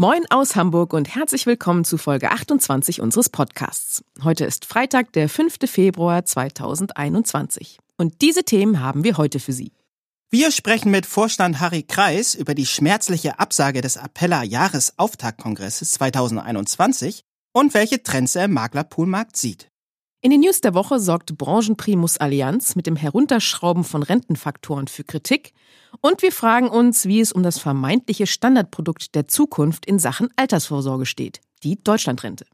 Moin aus Hamburg und herzlich willkommen zu Folge 28 unseres Podcasts. Heute ist Freitag, der 5. Februar 2021. Und diese Themen haben wir heute für Sie. Wir sprechen mit Vorstand Harry Kreis über die schmerzliche Absage des Appella Jahresauftaktkongresses 2021 und welche Trends er im Maklerpoolmarkt sieht. In den News der Woche sorgt Branchenprimus Allianz mit dem Herunterschrauben von Rentenfaktoren für Kritik und wir fragen uns, wie es um das vermeintliche Standardprodukt der Zukunft in Sachen Altersvorsorge steht, die Deutschlandrente.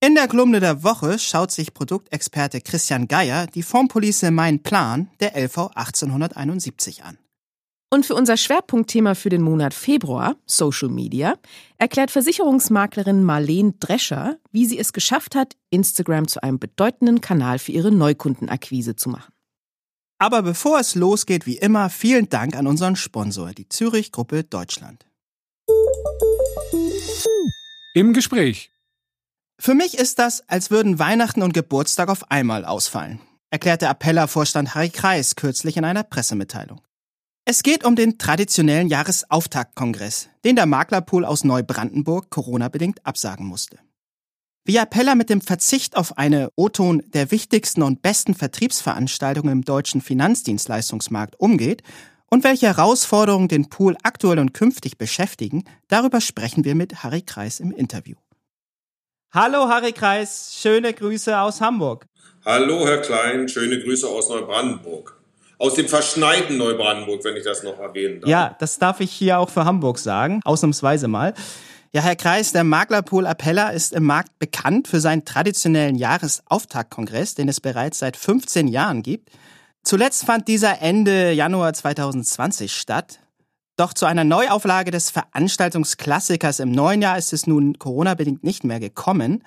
In der Kolumne der Woche schaut sich Produktexperte Christian Geier die Formpolice Mein Plan der LV 1871 an. Und für unser Schwerpunktthema für den Monat Februar, Social Media, erklärt Versicherungsmaklerin Marlene Drescher, wie sie es geschafft hat, Instagram zu einem bedeutenden Kanal für ihre Neukundenakquise zu machen. Aber bevor es losgeht, wie immer, vielen Dank an unseren Sponsor, die Zürich Gruppe Deutschland. Im Gespräch. Für mich ist das, als würden Weihnachten und Geburtstag auf einmal ausfallen, erklärte Appella-Vorstand Harry Kreis kürzlich in einer Pressemitteilung. Es geht um den traditionellen Jahresauftaktkongress, den der Maklerpool aus Neubrandenburg Corona-bedingt absagen musste. Wie Appella mit dem Verzicht auf eine O-Ton der wichtigsten und besten Vertriebsveranstaltungen im deutschen Finanzdienstleistungsmarkt umgeht und welche Herausforderungen den Pool aktuell und künftig beschäftigen, darüber sprechen wir mit Harry Kreis im Interview. Hallo Harry Kreis, schöne Grüße aus Hamburg. Hallo Herr Klein, schöne Grüße aus Neubrandenburg aus dem verschneiten Neubrandenburg, wenn ich das noch erwähnen darf. Ja, das darf ich hier auch für Hamburg sagen, ausnahmsweise mal. Ja, Herr Kreis, der Maklerpool Appella ist im Markt bekannt für seinen traditionellen Jahresauftaktkongress, den es bereits seit 15 Jahren gibt. Zuletzt fand dieser Ende Januar 2020 statt. Doch zu einer Neuauflage des Veranstaltungsklassikers im neuen Jahr ist es nun Corona-bedingt nicht mehr gekommen.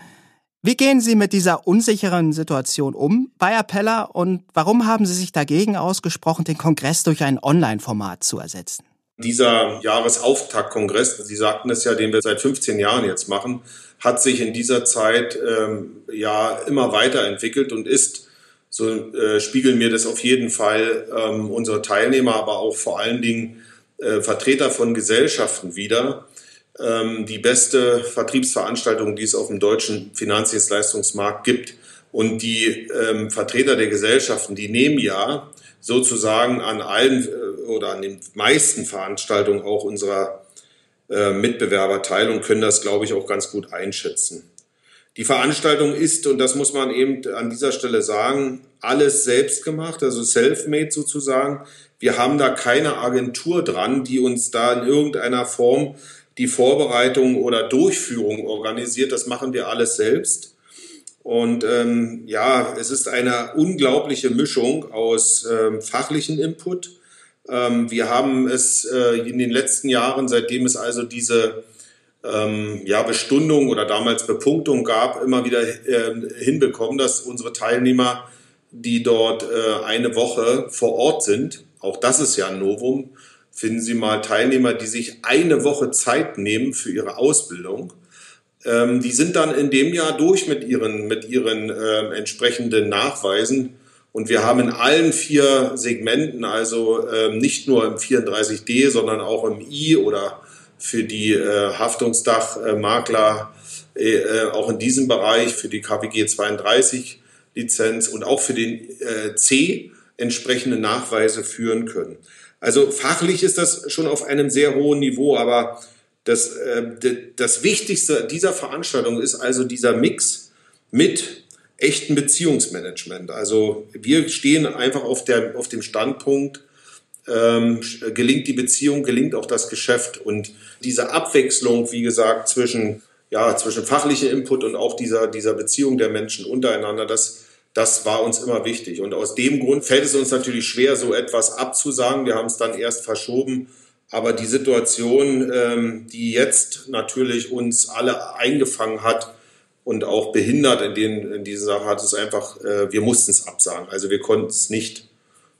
Wie gehen Sie mit dieser unsicheren Situation um bei Appella und warum haben Sie sich dagegen ausgesprochen, den Kongress durch ein Online-Format zu ersetzen? Dieser Jahresauftaktkongress, Sie sagten es ja, den wir seit 15 Jahren jetzt machen, hat sich in dieser Zeit ähm, ja immer weiterentwickelt und ist, so äh, spiegeln mir das auf jeden Fall ähm, unsere Teilnehmer, aber auch vor allen Dingen äh, Vertreter von Gesellschaften wieder, ähm, die beste Vertriebsveranstaltung, die es auf dem deutschen Finanzdienstleistungsmarkt gibt. Und die ähm, Vertreter der Gesellschaften, die nehmen ja sozusagen an allen äh, oder an den meisten Veranstaltungen auch unserer äh, Mitbewerber teil und können das, glaube ich, auch ganz gut einschätzen. Die Veranstaltung ist, und das muss man eben an dieser Stelle sagen, alles selbst gemacht, also self-made sozusagen. Wir haben da keine Agentur dran, die uns da in irgendeiner Form die Vorbereitung oder Durchführung organisiert. Das machen wir alles selbst. Und ähm, ja, es ist eine unglaubliche Mischung aus ähm, fachlichen Input. Ähm, wir haben es äh, in den letzten Jahren, seitdem es also diese ähm, ja, Bestundung oder damals Bepunktung gab, immer wieder äh, hinbekommen, dass unsere Teilnehmer, die dort äh, eine Woche vor Ort sind, auch das ist ja ein Novum, finden Sie mal Teilnehmer, die sich eine Woche Zeit nehmen für ihre Ausbildung. Ähm, die sind dann in dem Jahr durch mit ihren, mit ihren äh, entsprechenden Nachweisen. Und wir haben in allen vier Segmenten, also ähm, nicht nur im 34D, sondern auch im I oder für die äh, Haftungsdachmakler, äh, äh, auch in diesem Bereich für die KWG 32 Lizenz und auch für den äh, C entsprechende Nachweise führen können. Also fachlich ist das schon auf einem sehr hohen Niveau, aber das, äh, das Wichtigste dieser Veranstaltung ist also dieser Mix mit echten Beziehungsmanagement. Also wir stehen einfach auf, der, auf dem Standpunkt, ähm, gelingt die Beziehung, gelingt auch das Geschäft. Und diese Abwechslung, wie gesagt, zwischen, ja, zwischen fachlichem Input und auch dieser, dieser Beziehung der Menschen untereinander, das das war uns immer wichtig. Und aus dem Grund fällt es uns natürlich schwer, so etwas abzusagen. Wir haben es dann erst verschoben. Aber die Situation, ähm, die jetzt natürlich uns alle eingefangen hat, und auch behindert in, den, in dieser Sache hat es einfach, äh, wir mussten es absagen. Also wir konnten es nicht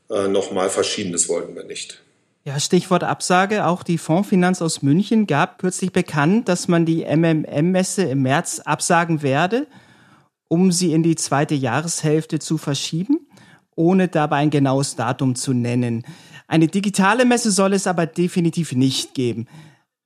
äh, nochmal verschieben, das wollten wir nicht. Ja, Stichwort Absage. Auch die Fondsfinanz aus München gab kürzlich bekannt, dass man die MMM-Messe im März absagen werde, um sie in die zweite Jahreshälfte zu verschieben, ohne dabei ein genaues Datum zu nennen. Eine digitale Messe soll es aber definitiv nicht geben.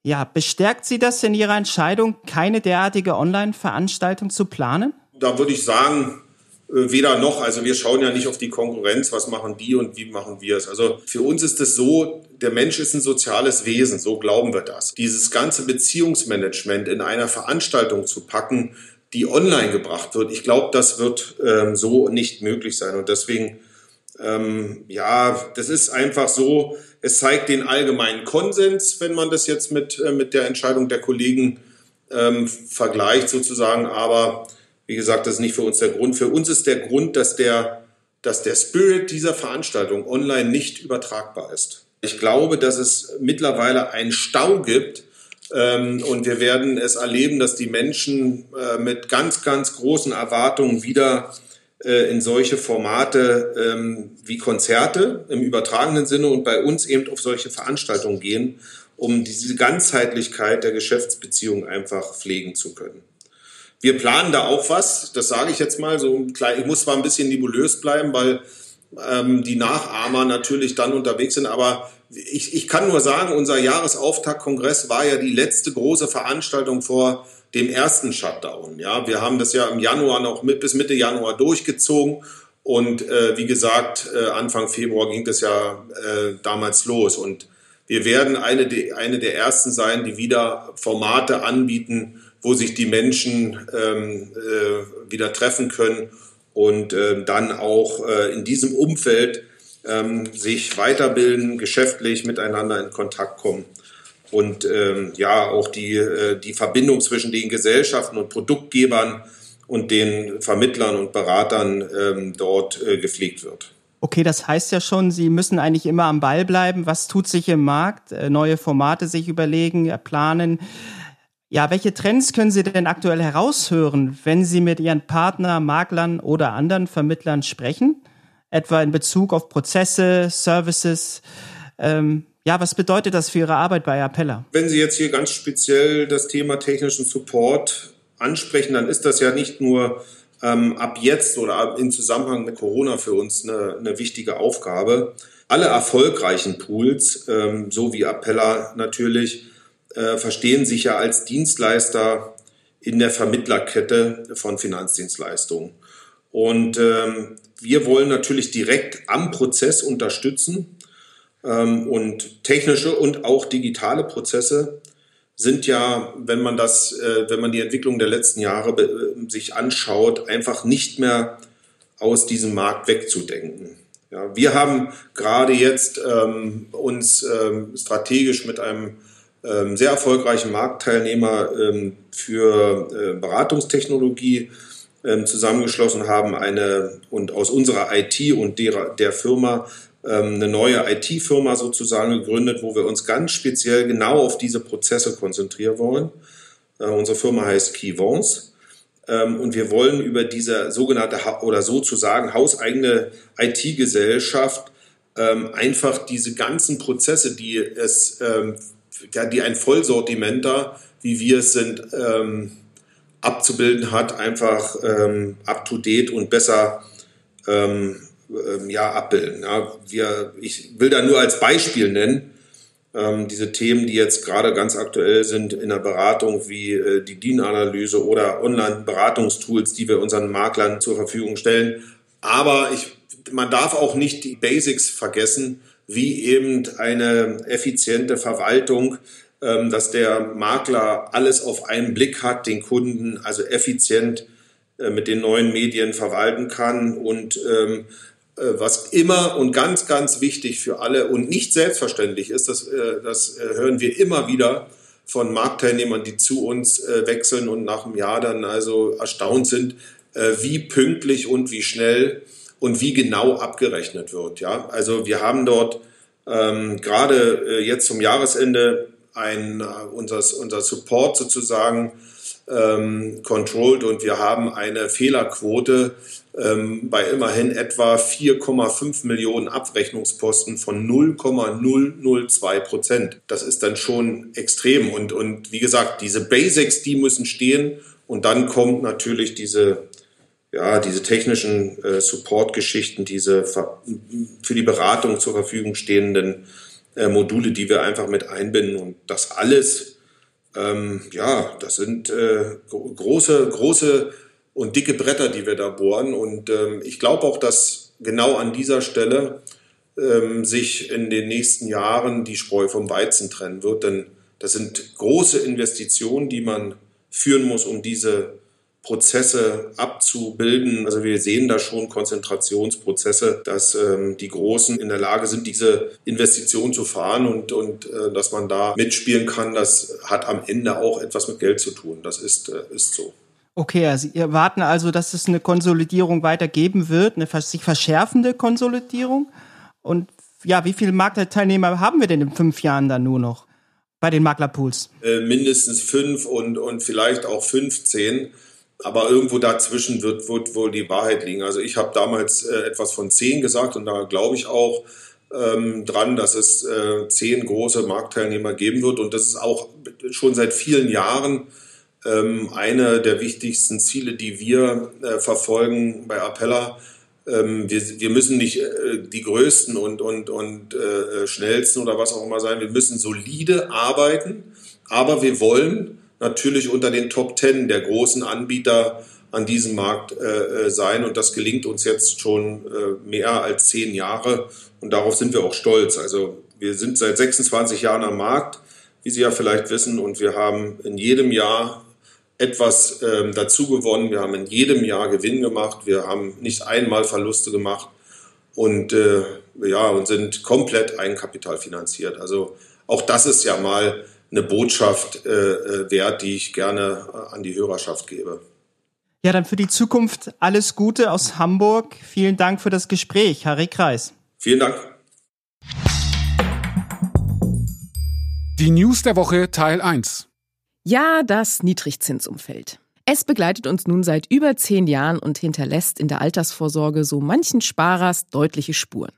Ja, bestärkt Sie das in Ihrer Entscheidung, keine derartige Online-Veranstaltung zu planen? Da würde ich sagen, äh, weder noch. Also wir schauen ja nicht auf die Konkurrenz, was machen die und wie machen wir es. Also für uns ist es so, der Mensch ist ein soziales Wesen, so glauben wir das. Dieses ganze Beziehungsmanagement in einer Veranstaltung zu packen, die online gebracht wird, ich glaube, das wird ähm, so nicht möglich sein. Und deswegen, ähm, ja, das ist einfach so, es zeigt den allgemeinen Konsens, wenn man das jetzt mit, äh, mit der Entscheidung der Kollegen ähm, vergleicht sozusagen. Aber wie gesagt, das ist nicht für uns der Grund. Für uns ist der Grund, dass der, dass der Spirit dieser Veranstaltung online nicht übertragbar ist. Ich glaube, dass es mittlerweile einen Stau gibt, und wir werden es erleben, dass die Menschen äh, mit ganz, ganz großen Erwartungen wieder äh, in solche Formate ähm, wie Konzerte im übertragenen Sinne und bei uns eben auf solche Veranstaltungen gehen, um diese Ganzheitlichkeit der Geschäftsbeziehung einfach pflegen zu können. Wir planen da auch was, das sage ich jetzt mal so ich muss zwar ein bisschen nebulös bleiben, weil ähm, die Nachahmer natürlich dann unterwegs sind, aber ich, ich kann nur sagen, unser Jahresauftaktkongress war ja die letzte große Veranstaltung vor dem ersten Shutdown. Ja, wir haben das ja im Januar noch mit, bis Mitte Januar durchgezogen und äh, wie gesagt, äh, Anfang Februar ging das ja äh, damals los und wir werden eine, eine der ersten sein, die wieder Formate anbieten, wo sich die Menschen ähm, äh, wieder treffen können und äh, dann auch äh, in diesem Umfeld ähm, sich weiterbilden, geschäftlich miteinander in Kontakt kommen und ähm, ja auch die, äh, die Verbindung zwischen den Gesellschaften und Produktgebern und den Vermittlern und Beratern ähm, dort äh, gepflegt wird. Okay, das heißt ja schon, Sie müssen eigentlich immer am Ball bleiben. Was tut sich im Markt? Äh, neue Formate sich überlegen, planen. Ja, welche Trends können Sie denn aktuell heraushören, wenn Sie mit Ihren Partner, Maklern oder anderen Vermittlern sprechen? Etwa in Bezug auf Prozesse, Services, ähm, ja, was bedeutet das für Ihre Arbeit bei Appella? Wenn Sie jetzt hier ganz speziell das Thema technischen Support ansprechen, dann ist das ja nicht nur ähm, ab jetzt oder im Zusammenhang mit Corona für uns eine, eine wichtige Aufgabe. Alle erfolgreichen Pools, ähm, so wie Appella natürlich, äh, verstehen sich ja als Dienstleister in der Vermittlerkette von Finanzdienstleistungen. Und ähm, wir wollen natürlich direkt am Prozess unterstützen ähm, und technische und auch digitale Prozesse sind ja, wenn man das, äh, wenn man die Entwicklung der letzten Jahre äh, sich anschaut, einfach nicht mehr aus diesem Markt wegzudenken. Ja, wir haben gerade jetzt ähm, uns ähm, strategisch mit einem ähm, sehr erfolgreichen Marktteilnehmer ähm, für äh, Beratungstechnologie ähm, zusammengeschlossen haben, eine und aus unserer IT und der, der Firma ähm, eine neue IT-Firma sozusagen gegründet, wo wir uns ganz speziell genau auf diese Prozesse konzentrieren wollen. Äh, unsere Firma heißt Keyvons. Ähm, und wir wollen über diese sogenannte oder sozusagen hauseigene IT-Gesellschaft ähm, einfach diese ganzen Prozesse, die es, die ein Vollsortiment da, wie wir es sind, abzubilden hat, einfach up to date und besser ähm, ja, abbilden. Ja, wir, ich will da nur als Beispiel nennen, ähm, diese Themen, die jetzt gerade ganz aktuell sind in der Beratung, wie äh, die DIN-Analyse oder Online-Beratungstools, die wir unseren Maklern zur Verfügung stellen. Aber ich, man darf auch nicht die Basics vergessen, wie eben eine effiziente Verwaltung, ähm, dass der Makler alles auf einen Blick hat, den Kunden also effizient äh, mit den neuen Medien verwalten kann und ähm, äh, was immer und ganz, ganz wichtig für alle und nicht selbstverständlich ist, das, äh, das hören wir immer wieder von Marktteilnehmern, die zu uns wechseln und nach einem Jahr dann also erstaunt sind, wie pünktlich und wie schnell und wie genau abgerechnet wird. Ja, also wir haben dort ähm, gerade jetzt zum Jahresende ein, unser, unser Support sozusagen ähm, controlled und wir haben eine Fehlerquote ähm, bei immerhin etwa 4,5 Millionen Abrechnungsposten von 0,002 Prozent. Das ist dann schon extrem und, und wie gesagt, diese Basics, die müssen stehen und dann kommt natürlich diese ja, diese technischen äh, Support-Geschichten, diese für die Beratung zur Verfügung stehenden äh, Module, die wir einfach mit einbinden und das alles, ähm, ja, das sind äh, große, große und dicke Bretter, die wir da bohren und ähm, ich glaube auch, dass genau an dieser Stelle ähm, sich in den nächsten Jahren die Spreu vom Weizen trennen wird, denn das sind große Investitionen, die man führen muss, um diese Prozesse abzubilden. Also wir sehen da schon Konzentrationsprozesse, dass ähm, die Großen in der Lage sind, diese Investition zu fahren und, und äh, dass man da mitspielen kann. Das hat am Ende auch etwas mit Geld zu tun. Das ist, äh, ist so. Okay, also Sie erwarten also, dass es eine Konsolidierung weiter geben wird, eine sich verschärfende Konsolidierung. Und ja, wie viele Marktteilnehmer haben wir denn in fünf Jahren dann nur noch bei den Maklerpools? Äh, mindestens fünf und, und vielleicht auch 15 aber irgendwo dazwischen wird, wird wohl die Wahrheit liegen. Also ich habe damals äh, etwas von zehn gesagt und da glaube ich auch ähm, dran, dass es äh, zehn große Marktteilnehmer geben wird und das ist auch schon seit vielen Jahren ähm, eine der wichtigsten Ziele, die wir äh, verfolgen bei Appella. Ähm, wir, wir müssen nicht äh, die größten und, und, und äh, schnellsten oder was auch immer sein. Wir müssen solide arbeiten, aber wir wollen natürlich unter den Top Ten der großen Anbieter an diesem Markt äh, äh, sein. Und das gelingt uns jetzt schon äh, mehr als zehn Jahre. Und darauf sind wir auch stolz. Also wir sind seit 26 Jahren am Markt, wie Sie ja vielleicht wissen. Und wir haben in jedem Jahr etwas ähm, dazu gewonnen. Wir haben in jedem Jahr Gewinn gemacht. Wir haben nicht einmal Verluste gemacht. Und äh, ja, und sind komplett eigenkapitalfinanziert. Also auch das ist ja mal eine Botschaft äh, äh, wert, die ich gerne äh, an die Hörerschaft gebe. Ja, dann für die Zukunft alles Gute aus Hamburg. Vielen Dank für das Gespräch, Harry Kreis. Vielen Dank. Die News der Woche Teil 1. Ja, das Niedrigzinsumfeld. Es begleitet uns nun seit über zehn Jahren und hinterlässt in der Altersvorsorge so manchen Sparers deutliche Spuren.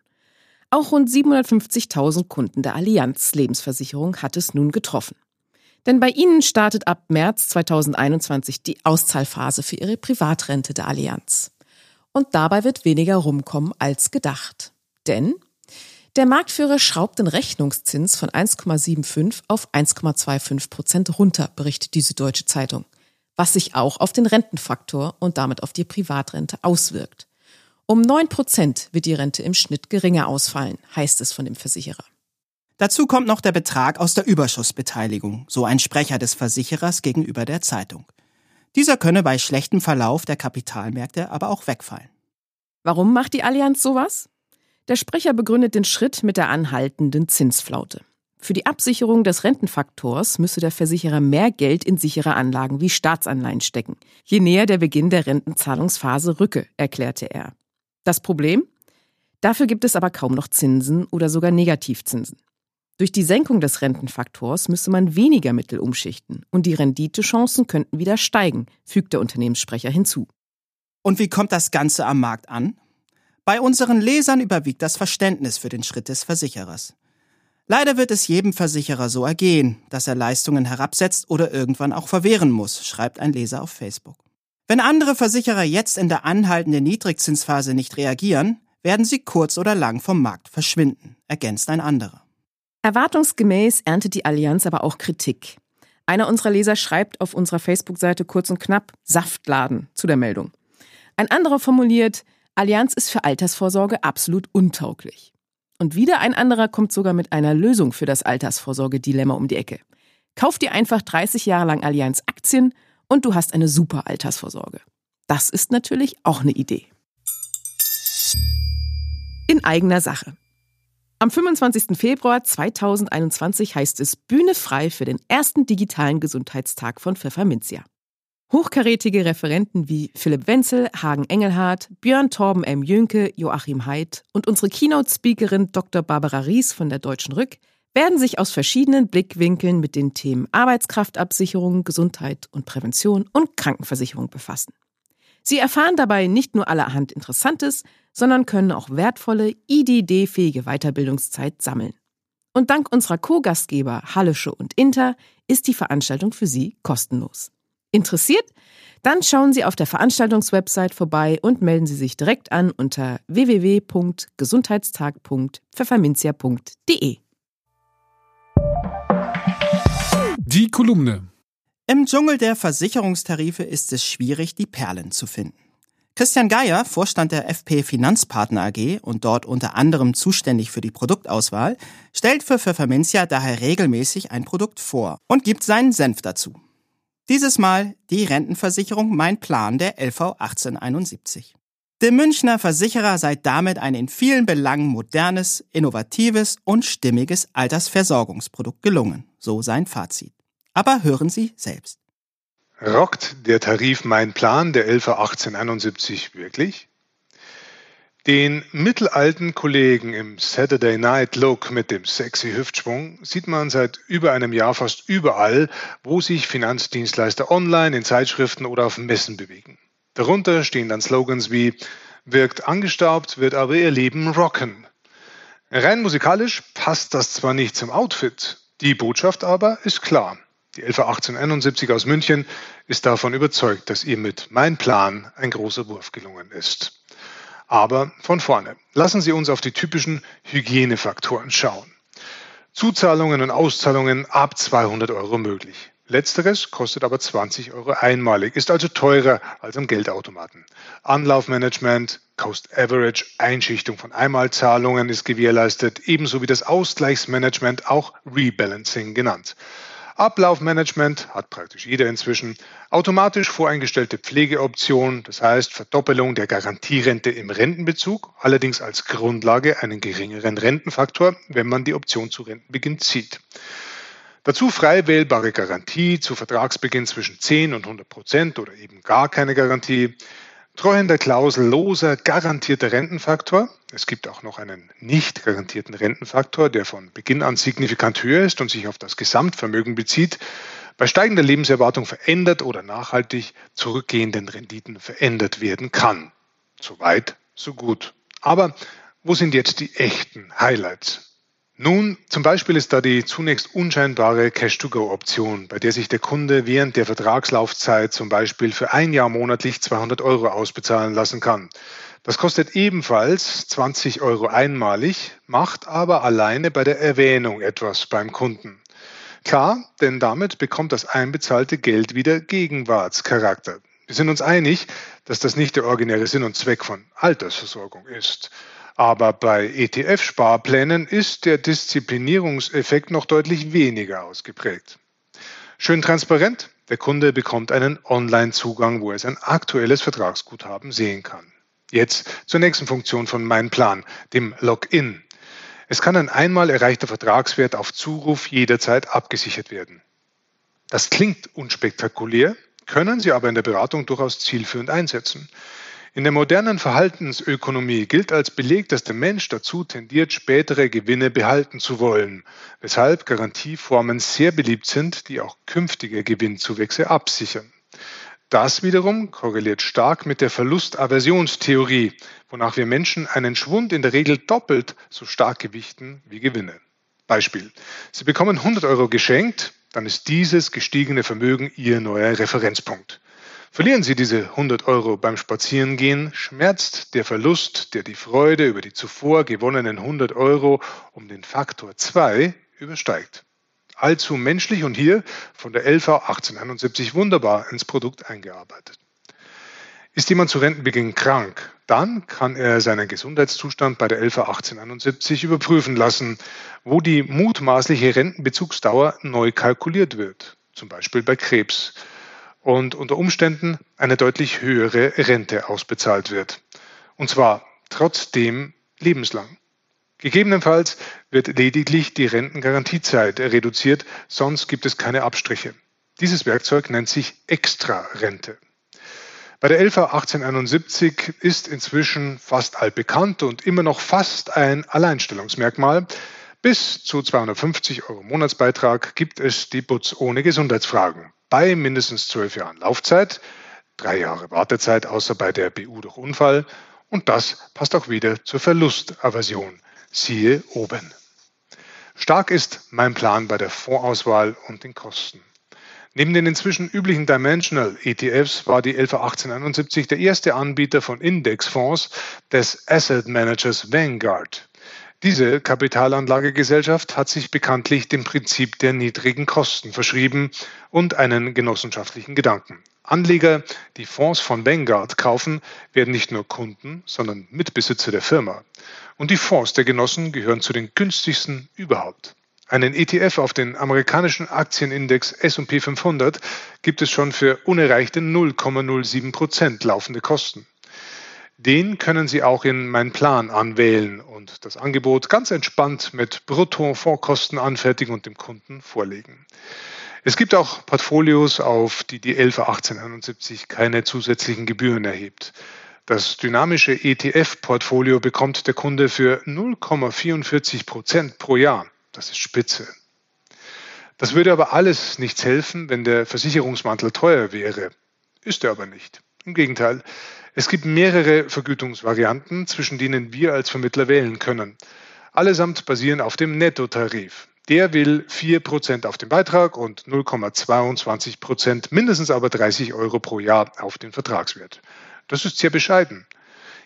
Auch rund 750.000 Kunden der Allianz Lebensversicherung hat es nun getroffen. Denn bei ihnen startet ab März 2021 die Auszahlphase für ihre Privatrente der Allianz. Und dabei wird weniger rumkommen als gedacht. Denn der Marktführer schraubt den Rechnungszins von 1,75 auf 1,25 Prozent runter, berichtet diese Deutsche Zeitung, was sich auch auf den Rentenfaktor und damit auf die Privatrente auswirkt. Um 9 Prozent wird die Rente im Schnitt geringer ausfallen, heißt es von dem Versicherer. Dazu kommt noch der Betrag aus der Überschussbeteiligung, so ein Sprecher des Versicherers gegenüber der Zeitung. Dieser könne bei schlechtem Verlauf der Kapitalmärkte aber auch wegfallen. Warum macht die Allianz sowas? Der Sprecher begründet den Schritt mit der anhaltenden Zinsflaute. Für die Absicherung des Rentenfaktors müsse der Versicherer mehr Geld in sichere Anlagen wie Staatsanleihen stecken, je näher der Beginn der Rentenzahlungsphase rücke, erklärte er. Das Problem? Dafür gibt es aber kaum noch Zinsen oder sogar Negativzinsen. Durch die Senkung des Rentenfaktors müsse man weniger Mittel umschichten und die Renditechancen könnten wieder steigen, fügt der Unternehmenssprecher hinzu. Und wie kommt das Ganze am Markt an? Bei unseren Lesern überwiegt das Verständnis für den Schritt des Versicherers. Leider wird es jedem Versicherer so ergehen, dass er Leistungen herabsetzt oder irgendwann auch verwehren muss, schreibt ein Leser auf Facebook. Wenn andere Versicherer jetzt in der anhaltenden Niedrigzinsphase nicht reagieren, werden sie kurz oder lang vom Markt verschwinden, ergänzt ein anderer. Erwartungsgemäß erntet die Allianz aber auch Kritik. Einer unserer Leser schreibt auf unserer Facebook-Seite kurz und knapp Saftladen zu der Meldung. Ein anderer formuliert, Allianz ist für Altersvorsorge absolut untauglich. Und wieder ein anderer kommt sogar mit einer Lösung für das Altersvorsorgedilemma um die Ecke. Kauf dir einfach 30 Jahre lang Allianz Aktien und du hast eine super Altersvorsorge. Das ist natürlich auch eine Idee. In eigener Sache. Am 25. Februar 2021 heißt es Bühne frei für den ersten digitalen Gesundheitstag von Pfefferminzia. Hochkarätige Referenten wie Philipp Wenzel, Hagen Engelhardt, Björn Torben M. Jünke, Joachim Haidt und unsere Keynote-Speakerin Dr. Barbara Ries von der Deutschen Rück werden sich aus verschiedenen Blickwinkeln mit den Themen Arbeitskraftabsicherung, Gesundheit und Prävention und Krankenversicherung befassen. Sie erfahren dabei nicht nur allerhand Interessantes, sondern können auch wertvolle, IDD-fähige Weiterbildungszeit sammeln. Und dank unserer Co-Gastgeber Hallische und Inter ist die Veranstaltung für Sie kostenlos. Interessiert? Dann schauen Sie auf der Veranstaltungswebsite vorbei und melden Sie sich direkt an unter www.gesundheitstag.pfefferminzia.de. Die Kolumne. Im Dschungel der Versicherungstarife ist es schwierig, die Perlen zu finden. Christian Geier, Vorstand der FP Finanzpartner AG und dort unter anderem zuständig für die Produktauswahl, stellt für Pfefferminzia daher regelmäßig ein Produkt vor und gibt seinen Senf dazu. Dieses Mal die Rentenversicherung Mein Plan der LV 1871. Dem Münchner Versicherer sei damit ein in vielen Belangen modernes, innovatives und stimmiges Altersversorgungsprodukt gelungen, so sein Fazit. Aber hören Sie selbst. Rockt der Tarif Mein Plan der LV 1871 wirklich? Den mittelalten Kollegen im Saturday Night Look mit dem sexy Hüftschwung sieht man seit über einem Jahr fast überall, wo sich Finanzdienstleister online, in Zeitschriften oder auf Messen bewegen. Darunter stehen dann Slogans wie wirkt angestaubt, wird aber ihr Leben rocken. Rein musikalisch passt das zwar nicht zum Outfit, die Botschaft aber ist klar. Die LV 1871 aus München ist davon überzeugt, dass ihr mit Mein Plan ein großer Wurf gelungen ist. Aber von vorne. Lassen Sie uns auf die typischen Hygienefaktoren schauen. Zuzahlungen und Auszahlungen ab 200 Euro möglich. Letzteres kostet aber 20 Euro einmalig, ist also teurer als am Geldautomaten. Anlaufmanagement, Cost Average, Einschichtung von Einmalzahlungen ist gewährleistet, ebenso wie das Ausgleichsmanagement, auch Rebalancing genannt. Ablaufmanagement hat praktisch jeder inzwischen. Automatisch voreingestellte Pflegeoption, das heißt Verdoppelung der Garantierente im Rentenbezug, allerdings als Grundlage einen geringeren Rentenfaktor, wenn man die Option zu Rentenbeginn zieht. Dazu frei wählbare Garantie zu Vertragsbeginn zwischen 10 und 100 Prozent oder eben gar keine Garantie. Treuhänder Klausel loser garantierter Rentenfaktor. Es gibt auch noch einen nicht garantierten Rentenfaktor, der von Beginn an signifikant höher ist und sich auf das Gesamtvermögen bezieht. Bei steigender Lebenserwartung verändert oder nachhaltig zurückgehenden Renditen verändert werden kann. So weit, so gut. Aber wo sind jetzt die echten Highlights? Nun, zum Beispiel ist da die zunächst unscheinbare Cash-to-Go-Option, bei der sich der Kunde während der Vertragslaufzeit zum Beispiel für ein Jahr monatlich 200 Euro ausbezahlen lassen kann. Das kostet ebenfalls 20 Euro einmalig, macht aber alleine bei der Erwähnung etwas beim Kunden. Klar, denn damit bekommt das einbezahlte Geld wieder Gegenwartscharakter. Wir sind uns einig, dass das nicht der originäre Sinn und Zweck von Altersversorgung ist. Aber bei ETF-Sparplänen ist der Disziplinierungseffekt noch deutlich weniger ausgeprägt. Schön transparent, der Kunde bekommt einen Online-Zugang, wo er sein aktuelles Vertragsguthaben sehen kann. Jetzt zur nächsten Funktion von Mein Plan, dem Login. Es kann ein einmal erreichter Vertragswert auf Zuruf jederzeit abgesichert werden. Das klingt unspektakulär, können Sie aber in der Beratung durchaus zielführend einsetzen. In der modernen Verhaltensökonomie gilt als Beleg, dass der Mensch dazu tendiert, spätere Gewinne behalten zu wollen, weshalb Garantieformen sehr beliebt sind, die auch künftige Gewinnzuwächse absichern. Das wiederum korreliert stark mit der Verlustaversionstheorie, wonach wir Menschen einen Schwund in der Regel doppelt so stark gewichten wie Gewinne. Beispiel. Sie bekommen 100 Euro geschenkt, dann ist dieses gestiegene Vermögen Ihr neuer Referenzpunkt. Verlieren Sie diese 100 Euro beim Spazierengehen, schmerzt der Verlust, der die Freude über die zuvor gewonnenen 100 Euro um den Faktor 2 übersteigt. Allzu menschlich und hier von der LV 1871 wunderbar ins Produkt eingearbeitet. Ist jemand zu Rentenbeginn krank, dann kann er seinen Gesundheitszustand bei der LV 1871 überprüfen lassen, wo die mutmaßliche Rentenbezugsdauer neu kalkuliert wird, zum Beispiel bei Krebs und unter Umständen eine deutlich höhere Rente ausbezahlt wird. Und zwar trotzdem lebenslang. Gegebenenfalls wird lediglich die Rentengarantiezeit reduziert, sonst gibt es keine Abstriche. Dieses Werkzeug nennt sich Extra-Rente. Bei der LV 1871 ist inzwischen fast altbekannt und immer noch fast ein Alleinstellungsmerkmal. Bis zu 250 Euro Monatsbeitrag gibt es die Butz ohne Gesundheitsfragen. Bei mindestens zwölf Jahren Laufzeit, drei Jahre Wartezeit außer bei der BU durch Unfall und das passt auch wieder zur Verlustaversion. Siehe oben. Stark ist mein Plan bei der Vorauswahl und den Kosten. Neben den inzwischen üblichen Dimensional ETFs war die 111871 der erste Anbieter von Indexfonds des Asset Managers Vanguard. Diese Kapitalanlagegesellschaft hat sich bekanntlich dem Prinzip der niedrigen Kosten verschrieben und einen genossenschaftlichen Gedanken. Anleger, die Fonds von Vanguard kaufen, werden nicht nur Kunden, sondern Mitbesitzer der Firma. Und die Fonds der Genossen gehören zu den günstigsten überhaupt. Einen ETF auf den amerikanischen Aktienindex S&P 500 gibt es schon für unerreichte 0,07 Prozent laufende Kosten. Den können Sie auch in Mein Plan anwählen und das Angebot ganz entspannt mit Brutto-Vorkosten anfertigen und dem Kunden vorlegen. Es gibt auch Portfolios, auf die die 111871 keine zusätzlichen Gebühren erhebt. Das dynamische ETF-Portfolio bekommt der Kunde für 0,44 Prozent pro Jahr. Das ist spitze. Das würde aber alles nichts helfen, wenn der Versicherungsmantel teuer wäre. Ist er aber nicht. Im Gegenteil, es gibt mehrere Vergütungsvarianten, zwischen denen wir als Vermittler wählen können. Allesamt basieren auf dem Nettotarif. Der will 4% auf den Beitrag und 0,22% mindestens aber 30 Euro pro Jahr auf den Vertragswert. Das ist sehr bescheiden.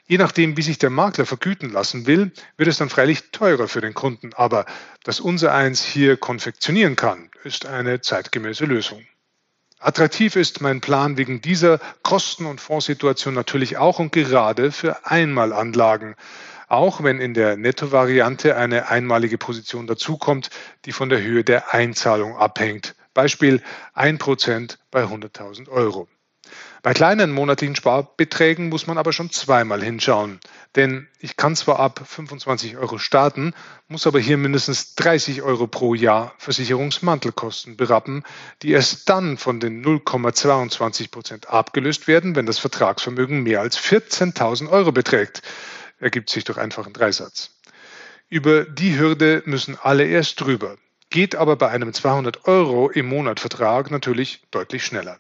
Je nachdem, wie sich der Makler vergüten lassen will, wird es dann freilich teurer für den Kunden. Aber dass unser eins hier konfektionieren kann, ist eine zeitgemäße Lösung. Attraktiv ist mein Plan wegen dieser Kosten- und Fondssituation natürlich auch und gerade für Einmalanlagen auch wenn in der Netto-Variante eine einmalige Position dazukommt, die von der Höhe der Einzahlung abhängt. Beispiel 1% bei 100.000 Euro. Bei kleinen monatlichen Sparbeträgen muss man aber schon zweimal hinschauen. Denn ich kann zwar ab 25 Euro starten, muss aber hier mindestens 30 Euro pro Jahr Versicherungsmantelkosten berappen, die erst dann von den 0,22 Prozent abgelöst werden, wenn das Vertragsvermögen mehr als 14.000 Euro beträgt ergibt sich durch einfachen Dreisatz. Über die Hürde müssen alle erst drüber, geht aber bei einem 200 Euro im Monat Vertrag natürlich deutlich schneller.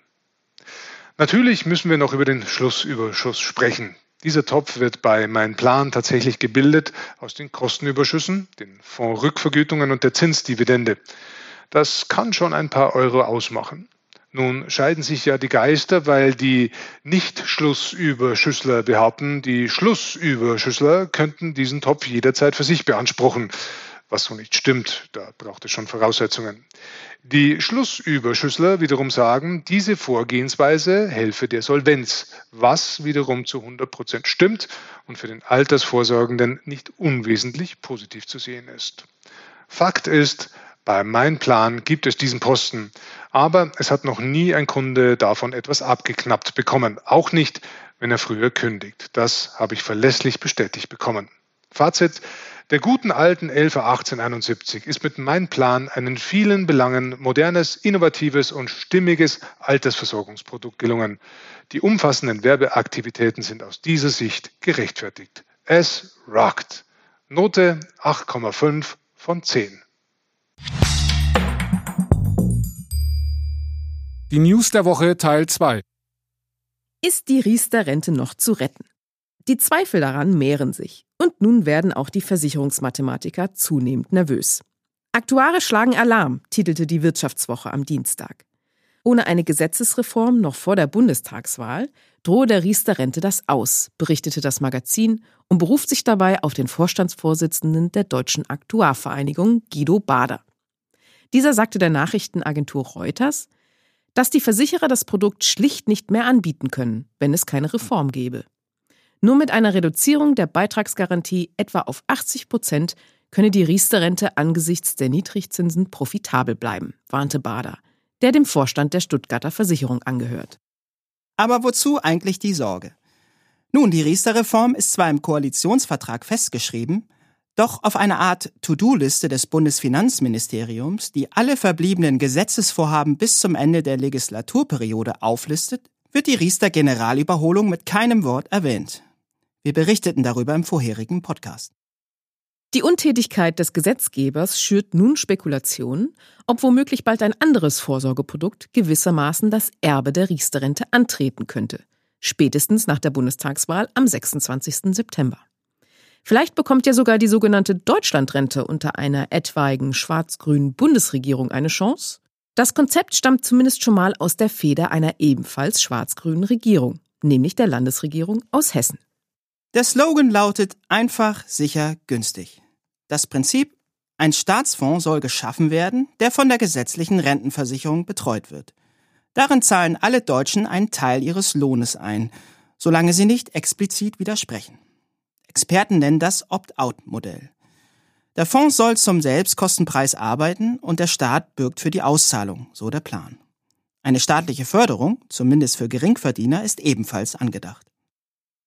Natürlich müssen wir noch über den Schlussüberschuss sprechen. Dieser Topf wird bei meinem Plan tatsächlich gebildet aus den Kostenüberschüssen, den Fondsrückvergütungen und der Zinsdividende. Das kann schon ein paar Euro ausmachen. Nun scheiden sich ja die Geister, weil die Nicht-Schlussüberschüssler behaupten, die Schlussüberschüssler könnten diesen Topf jederzeit für sich beanspruchen. Was so nicht stimmt, da braucht es schon Voraussetzungen. Die Schlussüberschüssler wiederum sagen, diese Vorgehensweise helfe der Solvenz, was wiederum zu 100 Prozent stimmt und für den Altersvorsorgenden nicht unwesentlich positiv zu sehen ist. Fakt ist, bei Mein Plan gibt es diesen Posten, aber es hat noch nie ein Kunde davon etwas abgeknappt bekommen, auch nicht, wenn er früher kündigt. Das habe ich verlässlich bestätigt bekommen. Fazit, der guten alten 111871 ist mit Mein Plan ein in vielen Belangen modernes, innovatives und stimmiges Altersversorgungsprodukt gelungen. Die umfassenden Werbeaktivitäten sind aus dieser Sicht gerechtfertigt. Es rockt. Note 8,5 von 10. Die News der Woche Teil 2. Ist die Riester-Rente noch zu retten? Die Zweifel daran mehren sich. Und nun werden auch die Versicherungsmathematiker zunehmend nervös. Aktuare schlagen Alarm, titelte die Wirtschaftswoche am Dienstag. Ohne eine Gesetzesreform noch vor der Bundestagswahl drohe der Riester-Rente das aus, berichtete das Magazin und beruft sich dabei auf den Vorstandsvorsitzenden der Deutschen Aktuarvereinigung, Guido Bader. Dieser sagte der Nachrichtenagentur Reuters, dass die Versicherer das Produkt schlicht nicht mehr anbieten können, wenn es keine Reform gäbe. Nur mit einer Reduzierung der Beitragsgarantie etwa auf 80 Prozent könne die Riester-Rente angesichts der Niedrigzinsen profitabel bleiben, warnte Bader, der dem Vorstand der Stuttgarter Versicherung angehört. Aber wozu eigentlich die Sorge? Nun, die Riester-Reform ist zwar im Koalitionsvertrag festgeschrieben, doch auf eine Art To-Do-Liste des Bundesfinanzministeriums, die alle verbliebenen Gesetzesvorhaben bis zum Ende der Legislaturperiode auflistet, wird die Riester-Generalüberholung mit keinem Wort erwähnt. Wir berichteten darüber im vorherigen Podcast. Die Untätigkeit des Gesetzgebers schürt nun Spekulationen, ob womöglich bald ein anderes Vorsorgeprodukt gewissermaßen das Erbe der Riester-Rente antreten könnte, spätestens nach der Bundestagswahl am 26. September. Vielleicht bekommt ja sogar die sogenannte Deutschlandrente unter einer etwaigen schwarz-grünen Bundesregierung eine Chance. Das Konzept stammt zumindest schon mal aus der Feder einer ebenfalls schwarz-grünen Regierung, nämlich der Landesregierung aus Hessen. Der Slogan lautet einfach, sicher, günstig. Das Prinzip, ein Staatsfonds soll geschaffen werden, der von der gesetzlichen Rentenversicherung betreut wird. Darin zahlen alle Deutschen einen Teil ihres Lohnes ein, solange sie nicht explizit widersprechen. Experten nennen das Opt-out-Modell. Der Fonds soll zum Selbstkostenpreis arbeiten und der Staat bürgt für die Auszahlung, so der Plan. Eine staatliche Förderung, zumindest für Geringverdiener, ist ebenfalls angedacht.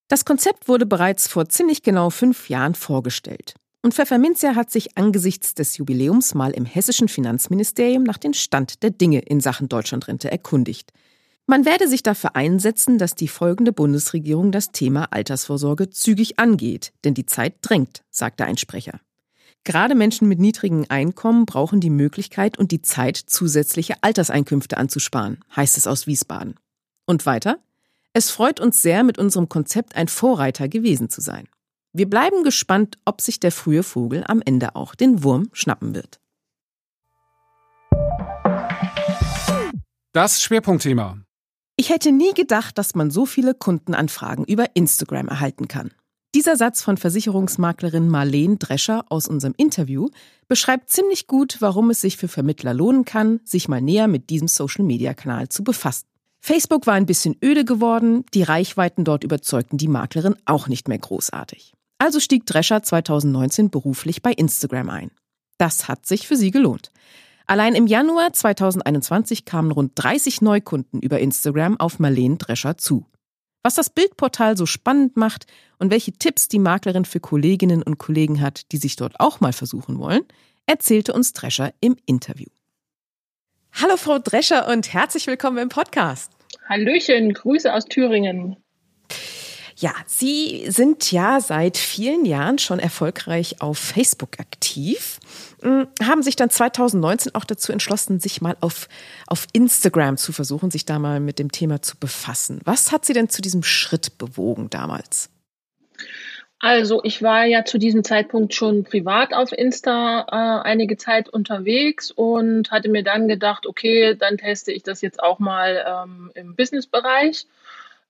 Das Konzept wurde bereits vor ziemlich genau fünf Jahren vorgestellt. Und Pfefferminzia hat sich angesichts des Jubiläums mal im hessischen Finanzministerium nach dem Stand der Dinge in Sachen Deutschlandrente erkundigt. Man werde sich dafür einsetzen, dass die folgende Bundesregierung das Thema Altersvorsorge zügig angeht, denn die Zeit drängt, sagte ein Sprecher. Gerade Menschen mit niedrigen Einkommen brauchen die Möglichkeit und die Zeit, zusätzliche Alterseinkünfte anzusparen, heißt es aus Wiesbaden. Und weiter? Es freut uns sehr, mit unserem Konzept ein Vorreiter gewesen zu sein. Wir bleiben gespannt, ob sich der frühe Vogel am Ende auch den Wurm schnappen wird. Das Schwerpunktthema. Ich hätte nie gedacht, dass man so viele Kundenanfragen über Instagram erhalten kann. Dieser Satz von Versicherungsmaklerin Marlene Drescher aus unserem Interview beschreibt ziemlich gut, warum es sich für Vermittler lohnen kann, sich mal näher mit diesem Social-Media-Kanal zu befassen. Facebook war ein bisschen öde geworden, die Reichweiten dort überzeugten die Maklerin auch nicht mehr großartig. Also stieg Drescher 2019 beruflich bei Instagram ein. Das hat sich für sie gelohnt. Allein im Januar 2021 kamen rund 30 Neukunden über Instagram auf Marlene Drescher zu. Was das Bildportal so spannend macht und welche Tipps die Maklerin für Kolleginnen und Kollegen hat, die sich dort auch mal versuchen wollen, erzählte uns Drescher im Interview. Hallo Frau Drescher und herzlich willkommen im Podcast. Hallöchen, Grüße aus Thüringen. Ja, Sie sind ja seit vielen Jahren schon erfolgreich auf Facebook aktiv, hm, haben sich dann 2019 auch dazu entschlossen, sich mal auf, auf Instagram zu versuchen, sich da mal mit dem Thema zu befassen. Was hat Sie denn zu diesem Schritt bewogen damals? Also ich war ja zu diesem Zeitpunkt schon privat auf Insta äh, einige Zeit unterwegs und hatte mir dann gedacht, okay, dann teste ich das jetzt auch mal ähm, im Businessbereich.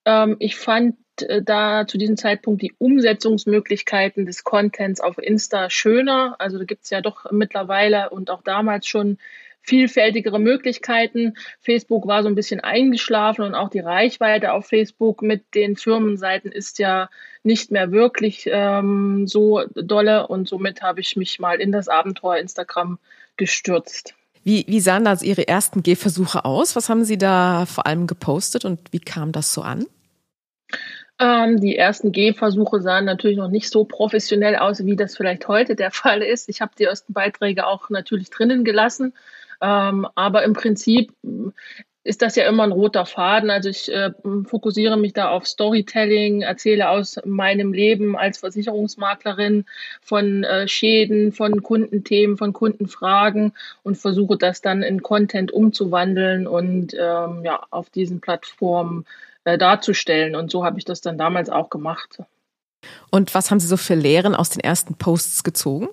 Ähm, ich fand äh, da zu diesem Zeitpunkt die Umsetzungsmöglichkeiten des Contents auf Insta schöner. Also da gibt es ja doch mittlerweile und auch damals schon vielfältigere Möglichkeiten. Facebook war so ein bisschen eingeschlafen und auch die Reichweite auf Facebook mit den Firmenseiten ist ja nicht mehr wirklich ähm, so dolle und somit habe ich mich mal in das Abenteuer Instagram gestürzt. Wie, wie sahen da Ihre ersten Gehversuche aus? Was haben Sie da vor allem gepostet und wie kam das so an? Ähm, die ersten Gehversuche sahen natürlich noch nicht so professionell aus, wie das vielleicht heute der Fall ist. Ich habe die ersten Beiträge auch natürlich drinnen gelassen. Ähm, aber im Prinzip ist das ja immer ein roter Faden. Also ich äh, fokussiere mich da auf Storytelling, erzähle aus meinem Leben als Versicherungsmaklerin von äh, Schäden, von Kundenthemen, von Kundenfragen und versuche das dann in Content umzuwandeln und ähm, ja auf diesen Plattformen äh, darzustellen. Und so habe ich das dann damals auch gemacht. Und was haben Sie so für Lehren aus den ersten Posts gezogen?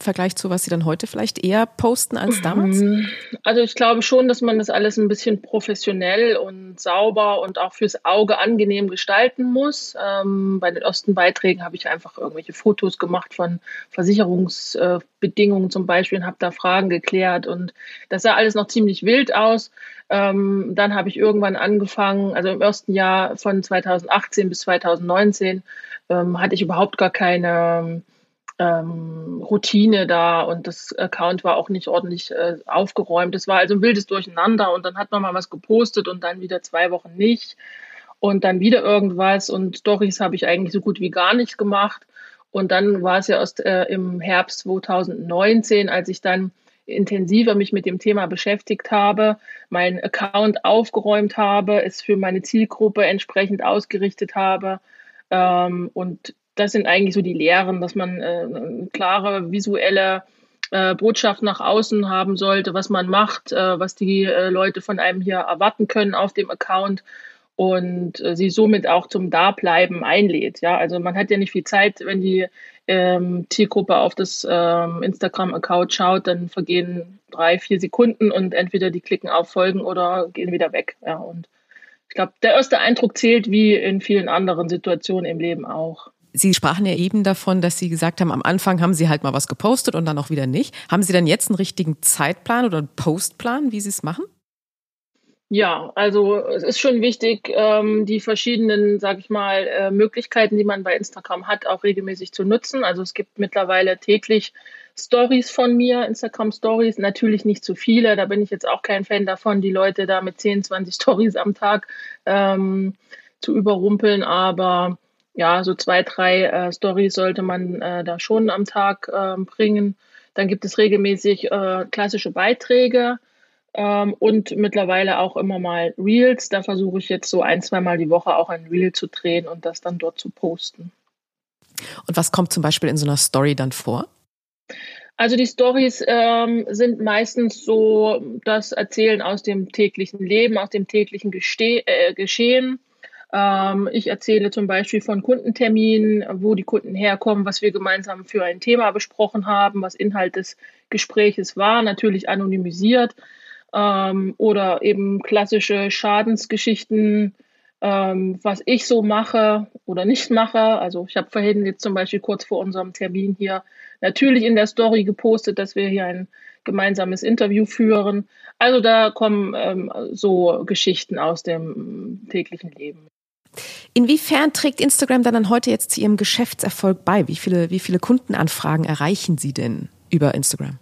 Vergleich zu, was Sie dann heute vielleicht eher posten als damals? Mhm. Also ich glaube schon, dass man das alles ein bisschen professionell und sauber und auch fürs Auge angenehm gestalten muss. Ähm, bei den ersten Beiträgen habe ich einfach irgendwelche Fotos gemacht von Versicherungsbedingungen zum Beispiel und habe da Fragen geklärt und das sah alles noch ziemlich wild aus. Ähm, dann habe ich irgendwann angefangen, also im ersten Jahr von 2018 bis 2019 ähm, hatte ich überhaupt gar keine ähm, Routine da und das Account war auch nicht ordentlich äh, aufgeräumt. Es war also ein wildes Durcheinander und dann hat man mal was gepostet und dann wieder zwei Wochen nicht und dann wieder irgendwas und Stories habe ich eigentlich so gut wie gar nicht gemacht. Und dann war es ja erst äh, im Herbst 2019, als ich dann intensiver mich mit dem Thema beschäftigt habe, meinen Account aufgeräumt habe, es für meine Zielgruppe entsprechend ausgerichtet habe ähm, und das sind eigentlich so die Lehren, dass man äh, eine klare visuelle äh, Botschaft nach außen haben sollte, was man macht, äh, was die äh, Leute von einem hier erwarten können auf dem Account und äh, sie somit auch zum Dableiben einlädt. Ja, also man hat ja nicht viel Zeit, wenn die ähm, Zielgruppe auf das ähm, Instagram-Account schaut, dann vergehen drei, vier Sekunden und entweder die klicken auf Folgen oder gehen wieder weg. Ja, und ich glaube, der erste Eindruck zählt wie in vielen anderen Situationen im Leben auch. Sie sprachen ja eben davon, dass Sie gesagt haben, am Anfang haben Sie halt mal was gepostet und dann auch wieder nicht. Haben Sie dann jetzt einen richtigen Zeitplan oder einen Postplan, wie Sie es machen? Ja, also es ist schon wichtig, ähm, die verschiedenen, sage ich mal, äh, Möglichkeiten, die man bei Instagram hat, auch regelmäßig zu nutzen. Also es gibt mittlerweile täglich Stories von mir, Instagram Stories, natürlich nicht zu viele. Da bin ich jetzt auch kein Fan davon, die Leute da mit 10, 20 Stories am Tag ähm, zu überrumpeln. Aber ja, so zwei, drei äh, Stories sollte man äh, da schon am Tag äh, bringen. Dann gibt es regelmäßig äh, klassische Beiträge ähm, und mittlerweile auch immer mal Reels. Da versuche ich jetzt so ein, zweimal die Woche auch ein Reel zu drehen und das dann dort zu posten. Und was kommt zum Beispiel in so einer Story dann vor? Also die Stories ähm, sind meistens so das Erzählen aus dem täglichen Leben, aus dem täglichen Geste äh, Geschehen. Ähm, ich erzähle zum Beispiel von Kundenterminen, wo die Kunden herkommen, was wir gemeinsam für ein Thema besprochen haben, was Inhalt des Gespräches war, natürlich anonymisiert. Ähm, oder eben klassische Schadensgeschichten, ähm, was ich so mache oder nicht mache. Also ich habe vorhin jetzt zum Beispiel kurz vor unserem Termin hier natürlich in der Story gepostet, dass wir hier ein gemeinsames Interview führen. Also da kommen ähm, so Geschichten aus dem täglichen Leben. Inwiefern trägt Instagram dann heute jetzt zu Ihrem Geschäftserfolg bei? Wie viele, wie viele Kundenanfragen erreichen Sie denn über Instagram?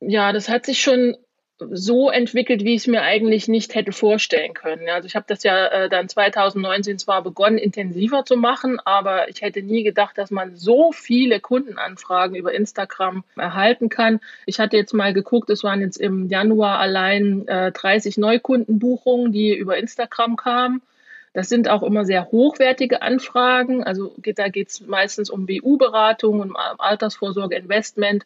Ja, das hat sich schon so entwickelt, wie ich es mir eigentlich nicht hätte vorstellen können. Also ich habe das ja äh, dann 2019 zwar begonnen, intensiver zu machen, aber ich hätte nie gedacht, dass man so viele Kundenanfragen über Instagram erhalten kann. Ich hatte jetzt mal geguckt, es waren jetzt im Januar allein äh, 30 Neukundenbuchungen, die über Instagram kamen. Das sind auch immer sehr hochwertige Anfragen. Also geht, da geht es meistens um BU-Beratung, um Altersvorsorge, Investment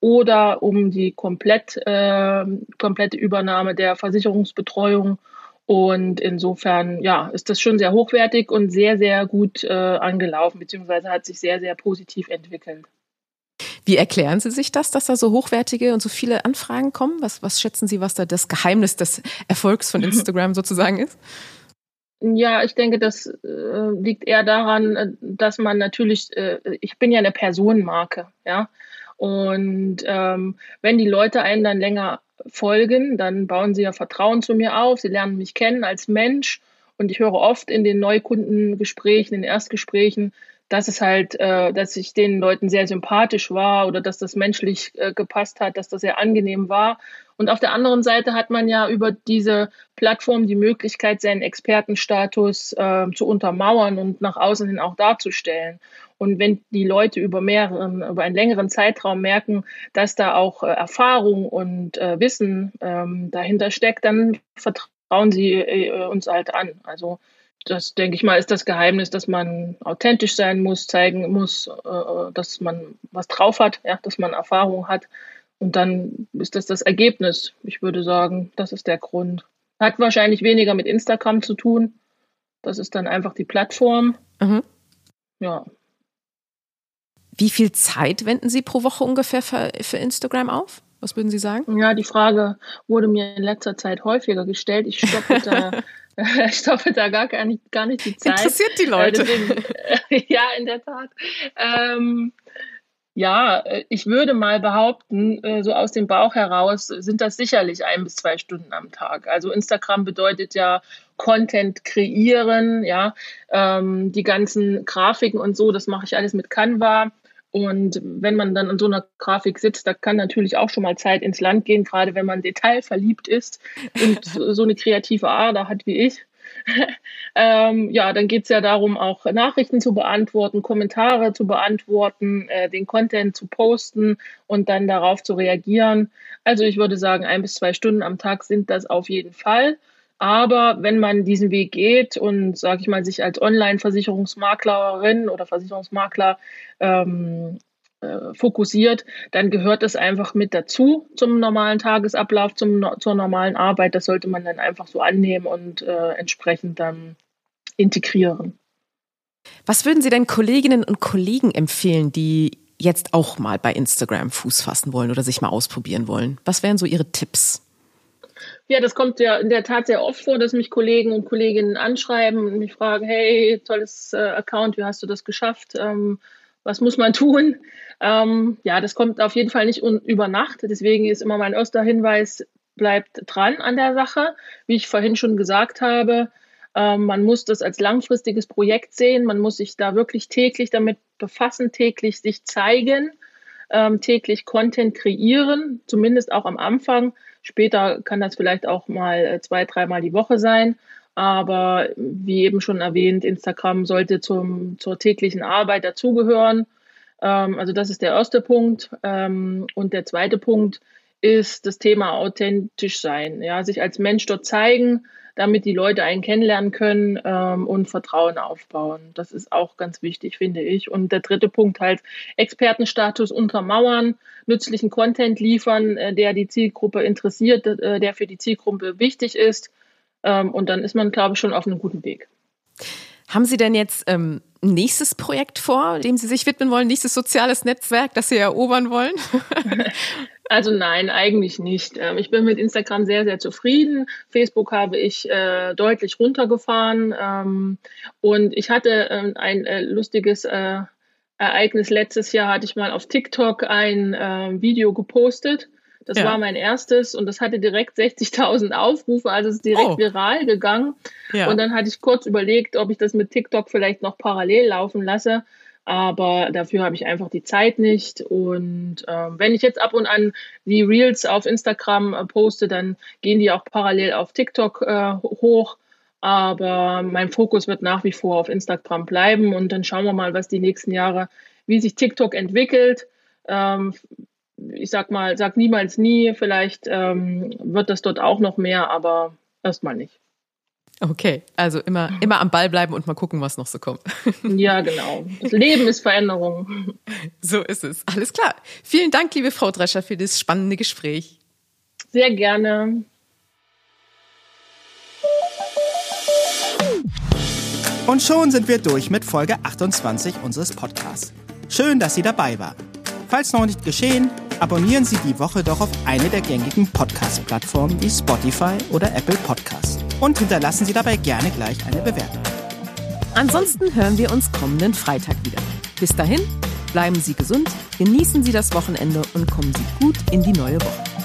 oder um die komplett, äh, komplette Übernahme der Versicherungsbetreuung. Und insofern, ja, ist das schon sehr hochwertig und sehr, sehr gut äh, angelaufen, beziehungsweise hat sich sehr, sehr positiv entwickelt. Wie erklären Sie sich das, dass da so hochwertige und so viele Anfragen kommen? Was, was schätzen Sie, was da das Geheimnis des Erfolgs von Instagram sozusagen ist? Ja, ich denke, das äh, liegt eher daran, äh, dass man natürlich, äh, ich bin ja eine Personenmarke, ja. Und ähm, wenn die Leute einen dann länger folgen, dann bauen sie ja Vertrauen zu mir auf, sie lernen mich kennen als Mensch. Und ich höre oft in den Neukundengesprächen, in den Erstgesprächen, dass es halt, äh, dass ich den Leuten sehr sympathisch war oder dass das menschlich äh, gepasst hat, dass das sehr angenehm war. Und auf der anderen Seite hat man ja über diese Plattform die Möglichkeit, seinen Expertenstatus äh, zu untermauern und nach außen hin auch darzustellen. Und wenn die Leute über mehreren, über einen längeren Zeitraum merken, dass da auch äh, Erfahrung und äh, Wissen ähm, dahinter steckt, dann vertrauen sie äh, uns halt an. Also das denke ich mal, ist das Geheimnis, dass man authentisch sein muss, zeigen muss, äh, dass man was drauf hat, ja, dass man Erfahrung hat. Und dann ist das das Ergebnis. Ich würde sagen, das ist der Grund. Hat wahrscheinlich weniger mit Instagram zu tun. Das ist dann einfach die Plattform. Mhm. Ja. Wie viel Zeit wenden Sie pro Woche ungefähr für, für Instagram auf? Was würden Sie sagen? Ja, die Frage wurde mir in letzter Zeit häufiger gestellt. Ich stoppe da ich hoffe da gar, gar, nicht, gar nicht die Zeit. Interessiert die Leute. Deswegen, ja, in der Tat. Ähm, ja, ich würde mal behaupten, äh, so aus dem Bauch heraus sind das sicherlich ein bis zwei Stunden am Tag. Also Instagram bedeutet ja Content kreieren, ja, ähm, die ganzen Grafiken und so, das mache ich alles mit Canva. Und wenn man dann an so einer Grafik sitzt, da kann natürlich auch schon mal Zeit ins Land gehen, gerade wenn man detailverliebt ist und so eine kreative Ader hat wie ich. ähm, ja, dann geht es ja darum, auch Nachrichten zu beantworten, Kommentare zu beantworten, äh, den Content zu posten und dann darauf zu reagieren. Also ich würde sagen, ein bis zwei Stunden am Tag sind das auf jeden Fall. Aber wenn man diesen Weg geht und, sage ich mal, sich als Online-Versicherungsmaklerin oder Versicherungsmakler ähm, äh, fokussiert, dann gehört das einfach mit dazu zum normalen Tagesablauf, zum, zur normalen Arbeit. Das sollte man dann einfach so annehmen und äh, entsprechend dann integrieren. Was würden Sie denn Kolleginnen und Kollegen empfehlen, die jetzt auch mal bei Instagram Fuß fassen wollen oder sich mal ausprobieren wollen? Was wären so Ihre Tipps? Ja, das kommt ja in der Tat sehr oft vor, dass mich Kollegen und Kolleginnen anschreiben und mich fragen, hey, tolles äh, Account, wie hast du das geschafft? Ähm, was muss man tun? Ähm, ja, das kommt auf jeden Fall nicht über Nacht. Deswegen ist immer mein erster Hinweis, bleibt dran an der Sache. Wie ich vorhin schon gesagt habe, ähm, man muss das als langfristiges Projekt sehen. Man muss sich da wirklich täglich damit befassen, täglich sich zeigen, ähm, täglich Content kreieren, zumindest auch am Anfang. Später kann das vielleicht auch mal äh, zwei, dreimal die Woche sein. Aber wie eben schon erwähnt, Instagram sollte zum, zur täglichen Arbeit dazugehören. Ähm, also das ist der erste Punkt. Ähm, und der zweite Punkt ist das Thema authentisch sein. Ja, sich als Mensch dort zeigen, damit die Leute einen kennenlernen können ähm, und Vertrauen aufbauen. Das ist auch ganz wichtig, finde ich. Und der dritte Punkt halt Expertenstatus untermauern, nützlichen Content liefern, äh, der die Zielgruppe interessiert, äh, der für die Zielgruppe wichtig ist. Ähm, und dann ist man, glaube ich, schon auf einem guten Weg. Haben Sie denn jetzt ähm, ein nächstes Projekt vor, dem Sie sich widmen wollen, nächstes soziales Netzwerk, das Sie erobern wollen? Also nein, eigentlich nicht. Ähm, ich bin mit Instagram sehr, sehr zufrieden. Facebook habe ich äh, deutlich runtergefahren. Ähm, und ich hatte ähm, ein äh, lustiges äh, Ereignis. Letztes Jahr hatte ich mal auf TikTok ein äh, Video gepostet. Das ja. war mein erstes und das hatte direkt 60.000 Aufrufe, also es ist direkt oh. viral gegangen. Ja. Und dann hatte ich kurz überlegt, ob ich das mit TikTok vielleicht noch parallel laufen lasse aber dafür habe ich einfach die Zeit nicht. Und äh, wenn ich jetzt ab und an die Reels auf Instagram äh, poste, dann gehen die auch parallel auf TikTok äh, hoch. Aber mein Fokus wird nach wie vor auf Instagram bleiben und dann schauen wir mal, was die nächsten Jahre, wie sich TikTok entwickelt. Ähm, ich sag mal, sag niemals nie, vielleicht ähm, wird das dort auch noch mehr, aber erstmal nicht. Okay, also immer, immer am Ball bleiben und mal gucken, was noch so kommt. Ja, genau. Das Leben ist Veränderung. So ist es. Alles klar. Vielen Dank, liebe Frau Drescher, für das spannende Gespräch. Sehr gerne. Und schon sind wir durch mit Folge 28 unseres Podcasts. Schön, dass Sie dabei waren. Falls noch nicht geschehen, abonnieren Sie die Woche doch auf eine der gängigen Podcast-Plattformen wie Spotify oder Apple Podcasts und hinterlassen Sie dabei gerne gleich eine Bewertung. Ansonsten hören wir uns kommenden Freitag wieder. Bis dahin, bleiben Sie gesund, genießen Sie das Wochenende und kommen Sie gut in die neue Woche.